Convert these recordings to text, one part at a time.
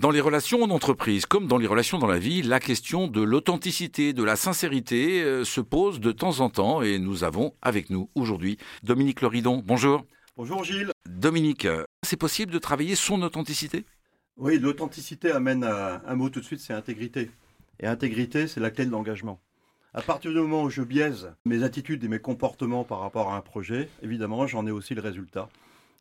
Dans les relations en entreprise, comme dans les relations dans la vie, la question de l'authenticité, de la sincérité euh, se pose de temps en temps et nous avons avec nous aujourd'hui Dominique Loridon. Bonjour. Bonjour Gilles. Dominique, c'est possible de travailler son authenticité? Oui, l'authenticité amène à un mot tout de suite, c'est intégrité. Et intégrité, c'est la clé de l'engagement. À partir du moment où je biaise mes attitudes et mes comportements par rapport à un projet, évidemment, j'en ai aussi le résultat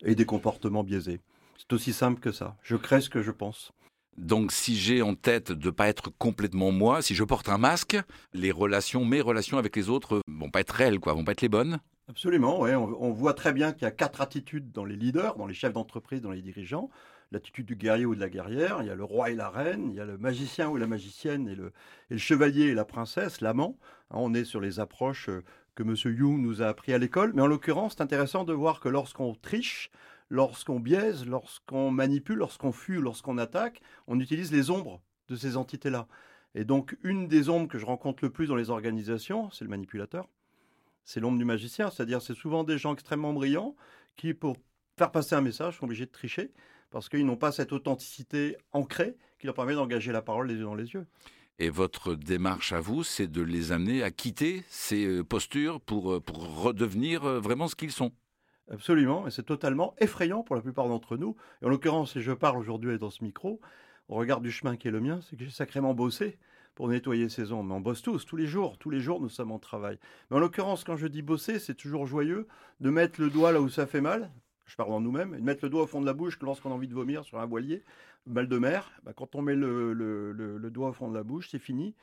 et des comportements biaisés. C'est aussi simple que ça. Je crée ce que je pense. Donc, si j'ai en tête de ne pas être complètement moi, si je porte un masque, les relations, mes relations avec les autres vont pas être réelles, quoi, vont pas être les bonnes. Absolument. On, voit très bien qu'il y a quatre attitudes dans les leaders, dans les chefs d'entreprise, dans les dirigeants. L'attitude du guerrier ou de la guerrière, il y a le roi et la reine, il y a le magicien ou la magicienne et le, et le chevalier et la princesse, l'amant. Hein, on est sur les approches euh, que M. Jung nous a appris à l'école. Mais en l'occurrence, c'est intéressant de voir que lorsqu'on triche, lorsqu'on biaise, lorsqu'on manipule, lorsqu'on fuit, lorsqu'on attaque, on utilise les ombres de ces entités-là. Et donc, une des ombres que je rencontre le plus dans les organisations, c'est le manipulateur. C'est l'ombre du magicien, c'est-à-dire c'est souvent des gens extrêmement brillants qui, pour faire passer un message, sont obligés de tricher parce qu'ils n'ont pas cette authenticité ancrée qui leur permet d'engager la parole les yeux dans les yeux. Et votre démarche à vous, c'est de les amener à quitter ces euh, postures pour, euh, redevenir euh, vraiment ce qu'ils sont? Absolument, et c'est totalement effrayant pour la plupart d'entre nous. Et en l'occurrence, si je parle aujourd'hui dans ce micro, au regard du chemin qui est le mien, c'est que j'ai sacrément bossé pour nettoyer ces ombres. Mais on bosse tous, tous les jours, tous les jours nous sommes en travail. Mais en l'occurrence, quand je dis bosser, c'est toujours joyeux de mettre le doigt là où ça fait mal, je parle en nous-mêmes, et de mettre le doigt au fond de la bouche lorsqu'on a envie de vomir sur un voilier, mal de mer, bah, quand on met le doigt au fond de la bouche, c'est fini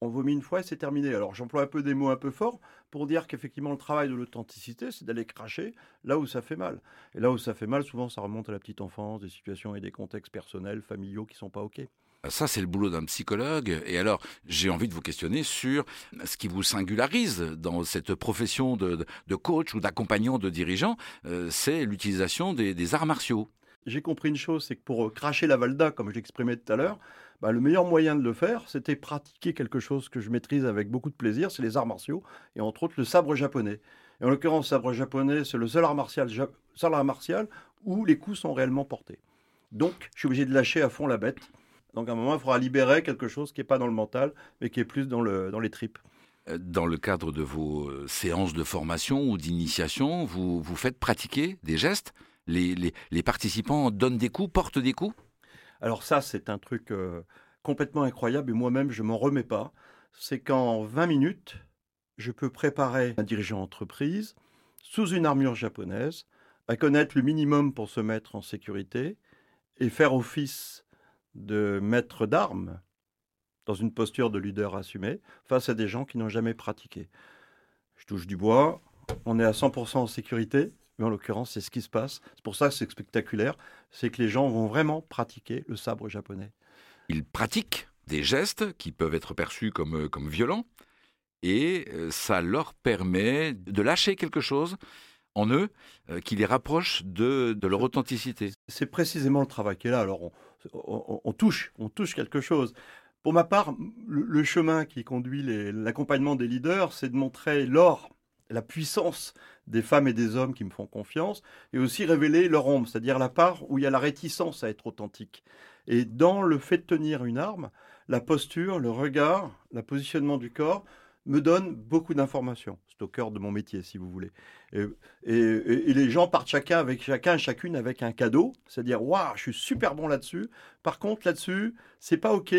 on vomit une fois et c'est terminé. Alors j'emploie un peu des mots un peu forts pour dire qu'effectivement le travail de l'authenticité, c'est d'aller cracher là où ça fait mal. Et là où ça fait mal, souvent ça remonte à la petite enfance, des situations et des contextes personnels, familiaux qui sont pas OK. Ça, c'est le boulot d'un psychologue. Et alors, j'ai envie de vous questionner sur ce qui vous singularise dans cette profession de, coach ou d'accompagnant de dirigeant, euh, c'est l'utilisation des arts martiaux j'ai compris une chose, c'est que pour euh, cracher la Valda, comme je l'exprimais tout à l'heure, bah, le meilleur moyen de le faire, c'était pratiquer quelque chose que je maîtrise avec beaucoup de plaisir, c'est les arts martiaux, et entre autres le sabre japonais. Et en l'occurrence, sabre japonais, c'est le seul art, martial, où les coups sont réellement portés. Donc, je suis obligé de lâcher à fond la bête. Donc, à un moment, il faudra libérer quelque chose qui n'est pas dans le mental, mais qui est plus dans les tripes. Euh, dans le cadre de vos euh, séances de formation ou d'initiation, vous, vous faites pratiquer des gestes? Les, participants donnent des coups, portent des coups? Alors ça, c'est un truc complètement incroyable et moi-même, je m'en remets pas. C'est qu'en 20 minutes, je peux préparer un dirigeant d'entreprise sous une armure japonaise, à connaître le minimum pour se mettre en sécurité et faire office de maître d'armes dans une posture de leader assumé face à des gens qui n'ont jamais pratiqué. Je touche du bois, on est à 100% en sécurité, mais en l'occurrence, c'est ce qui se passe. C'est pour ça que c'est spectaculaire, c'est que les gens vont vraiment pratiquer le sabre japonais. Ils pratiquent des gestes qui peuvent être perçus comme, euh, comme violents, et euh, ça leur permet de lâcher quelque chose en eux euh, qui les rapproche de, de leur authenticité. C'est précisément le travail qui est là. Alors on, touche, on touche quelque chose. Pour ma part, le, chemin qui conduit l'accompagnement des leaders, c'est de montrer l'or la puissance des femmes et des hommes qui me font confiance, et aussi révéler leur ombre, c'est-à-dire la part où il y a la réticence à être authentique. Et dans le fait de tenir une arme, la posture, le regard, le positionnement du corps me donne beaucoup d'informations. C'est au cœur de mon métier, si vous voulez. Et, les gens partent chacun avec chacun, chacune avec un cadeau, c'est-à-dire waouh, je suis super bon là-dessus. Par contre, là-dessus, c'est pas ok.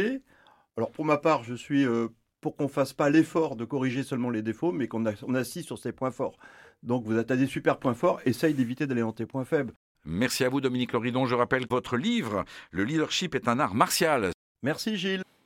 Alors pour ma part, je suis euh, pour qu'on fasse pas l'effort de corriger seulement les défauts, mais qu'on on assiste sur ses points forts. Donc vous êtes à des super points forts, essaye d'éviter d'aller dans tes points faibles. Merci à vous Dominique Loridon. Je rappelle votre livre, Le leadership est un art martial. Merci Gilles.